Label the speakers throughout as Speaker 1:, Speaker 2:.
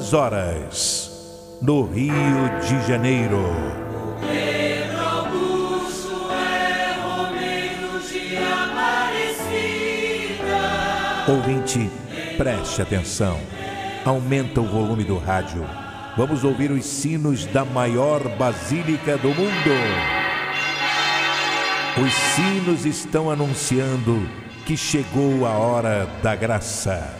Speaker 1: 22 horas, no Rio de Janeiro.
Speaker 2: É.
Speaker 1: Ouvinte, preste atenção. Aumenta o volume do rádio. Vamos ouvir os sinos da maior basílica do mundo. Os sinos estão anunciando que chegou a hora da graça,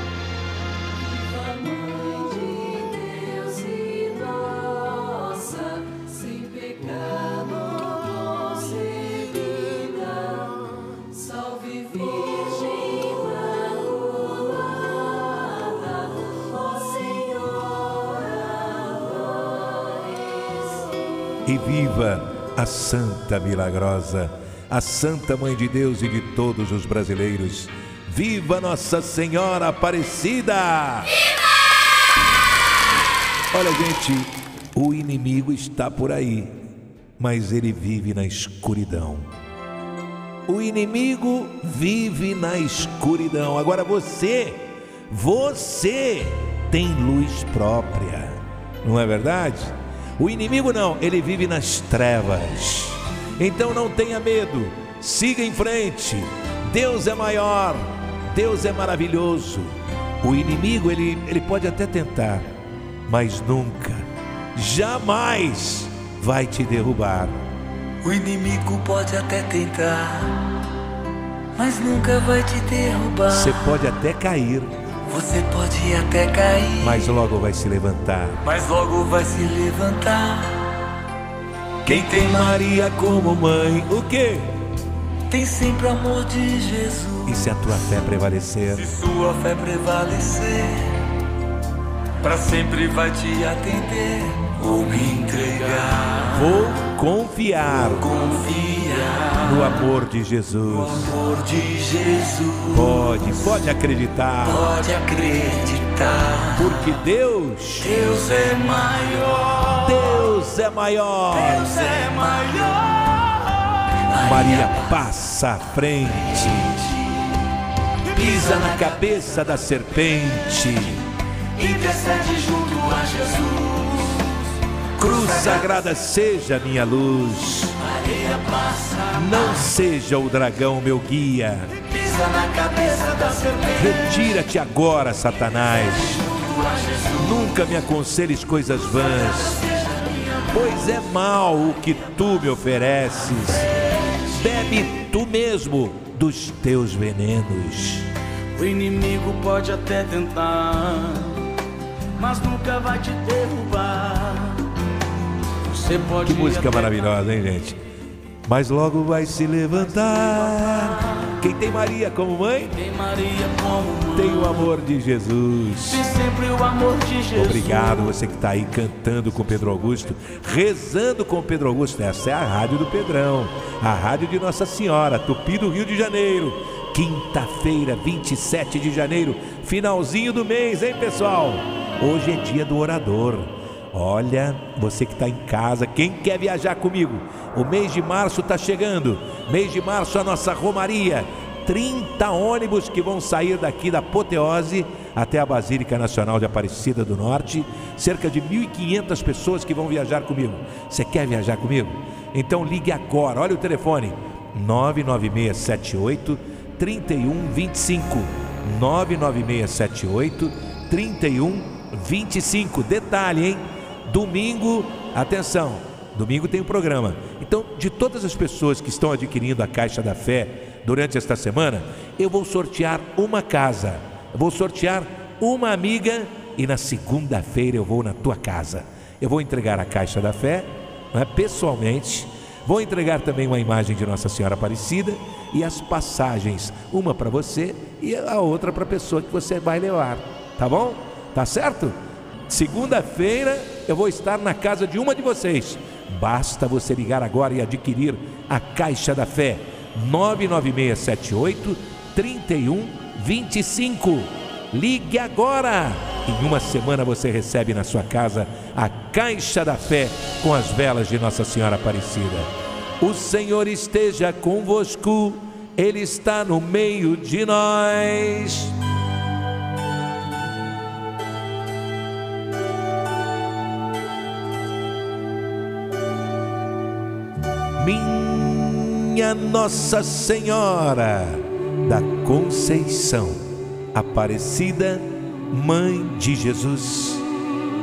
Speaker 2: E
Speaker 1: viva a Santa Milagrosa, a Santa Mãe de Deus e de todos os brasileiros. Viva Nossa Senhora Aparecida! Olha, gente, o inimigo está por aí, mas ele vive na escuridão. O inimigo vive na escuridão. Agora você, você tem luz própria, não é verdade? O inimigo não, ele vive nas trevas. Então não tenha medo, siga em frente. Deus é maior, Deus é maravilhoso. O inimigo ele, ele pode até tentar, mas nunca, jamais vai te derrubar.
Speaker 3: O inimigo pode até tentar, mas nunca vai te derrubar.
Speaker 1: Você pode até cair,
Speaker 3: Você pode até cair,
Speaker 1: mas logo vai se levantar.
Speaker 3: mas logo vai se levantar.
Speaker 1: Quem tem Maria como mãe, o quê?
Speaker 3: Tem sempre o amor de Jesus.
Speaker 1: E se a tua fé prevalecer?
Speaker 3: Se sua fé prevalecer, para sempre vai te atender. Vou me entregar,
Speaker 1: Vou confiar
Speaker 3: confiar
Speaker 1: no amor de
Speaker 3: no
Speaker 1: Jesus.
Speaker 3: amor de Jesus.
Speaker 1: Pode, pode acreditar,
Speaker 3: Pode acreditar,
Speaker 1: porque Deus,
Speaker 3: Deus é maior.
Speaker 1: Deus é maior.
Speaker 3: Deus é maior.
Speaker 1: Maria passa à frente, pisa na cabeça da serpente.
Speaker 3: intercede junto a Jesus.
Speaker 1: Cruz sagrada seja minha luz, não seja o dragão meu guia. Retira-te agora, Satanás. Nunca me aconselhes coisas vãs, pois é mal o que tu me ofereces. Bebe tu mesmo dos teus venenos.
Speaker 4: O inimigo pode até tentar, mas nunca vai te derrubar.
Speaker 1: Que música maravilhosa, hein, gente? Mas logo vai se levantar. Quem tem Maria como mãe,
Speaker 4: Tem Maria como mãe.
Speaker 1: tem o amor de Jesus.
Speaker 4: Tem sempre o amor de Jesus.
Speaker 1: Obrigado você que está aí cantando com Pedro Augusto, rezando com Pedro Augusto. Essa é a rádio do Pedrão, a rádio de Nossa Senhora, Tupi do Rio de Janeiro. Quinta-feira, 27 de janeiro, finalzinho do mês, hein, pessoal? Hoje é dia do orador. Olha, você que está em casa, quem quer viajar comigo? O mês de março está chegando. Mês de março, a nossa Romaria. 30 ônibus que vão sair daqui da Apoteose até a Basílica Nacional de Aparecida do Norte. Cerca de 1.500 pessoas que vão viajar comigo. Você quer viajar comigo? Então ligue agora. Olha o telefone: 99678 3125. 99678 3125. Detalhe, hein? Domingo, atenção, domingo tem um programa. Então, de todas as pessoas que estão adquirindo a Caixa da Fé durante esta semana, eu vou sortear uma casa. Vou sortear uma amiga e na segunda-feira eu vou na tua casa. Eu vou entregar a Caixa da Fé, não é, pessoalmente. Vou entregar também uma imagem de Nossa Senhora Aparecida e as passagens, uma para você e a outra para a pessoa que você vai levar. Tá bom? Tá certo? Segunda-feira eu vou estar na casa de uma de vocês. Basta você ligar agora e adquirir a Caixa da Fé 99678 3125. Ligue agora! Em uma semana você recebe na sua casa a Caixa da Fé com as velas de Nossa Senhora Aparecida. O Senhor esteja convosco, Ele está no meio de nós. Minha Nossa Senhora da Conceição Aparecida, Mãe de Jesus,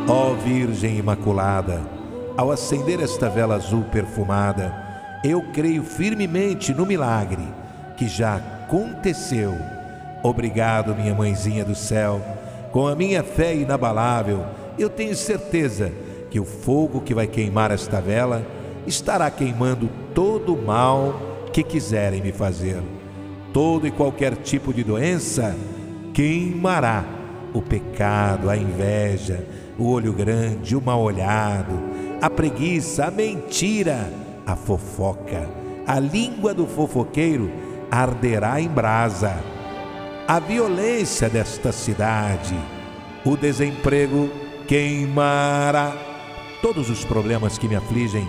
Speaker 1: ó Virgem Imaculada, ao acender esta vela azul perfumada, eu creio firmemente no milagre que já aconteceu. Obrigado, minha mãezinha do céu. Com a minha fé inabalável, eu tenho certeza que o fogo que vai queimar esta vela estará queimando todo o mal que quiserem me fazer. Todo e qualquer tipo de doença queimará o pecado, a inveja, o olho grande, o mal olhado, a preguiça, a mentira, a fofoca. A língua do fofoqueiro arderá em brasa. A violência desta cidade, o desemprego queimará. Todos os problemas que me afligem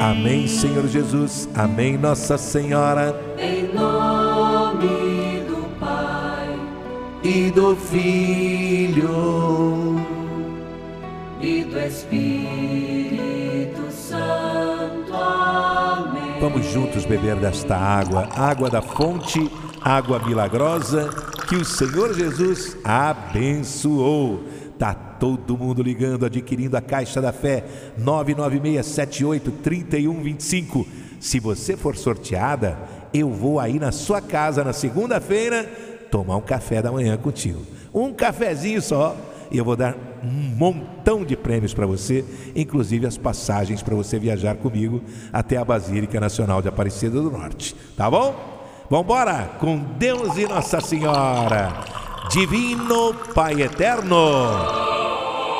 Speaker 1: Amém. Senhor Jesus. Amém, Nossa Senhora.
Speaker 2: Em nome do Pai
Speaker 1: E do Filho.
Speaker 2: e do Espírito Santo. Amém.
Speaker 1: Vamos juntos beber desta água, água da fonte, água milagrosa que o Senhor Jesus abençoou. Tá todo mundo ligando, adquirindo a caixa da fé 996783125. Se você for sorteada, eu vou aí na sua casa na segunda-feira tomar um café da manhã contigo. Um cafezinho só e eu vou dar um montão de prêmios para você, inclusive as passagens para você viajar comigo até a Basílica Nacional de Aparecida do Norte. Tá bom? Vambora com Deus e Nossa Senhora. Divino Pai Eterno.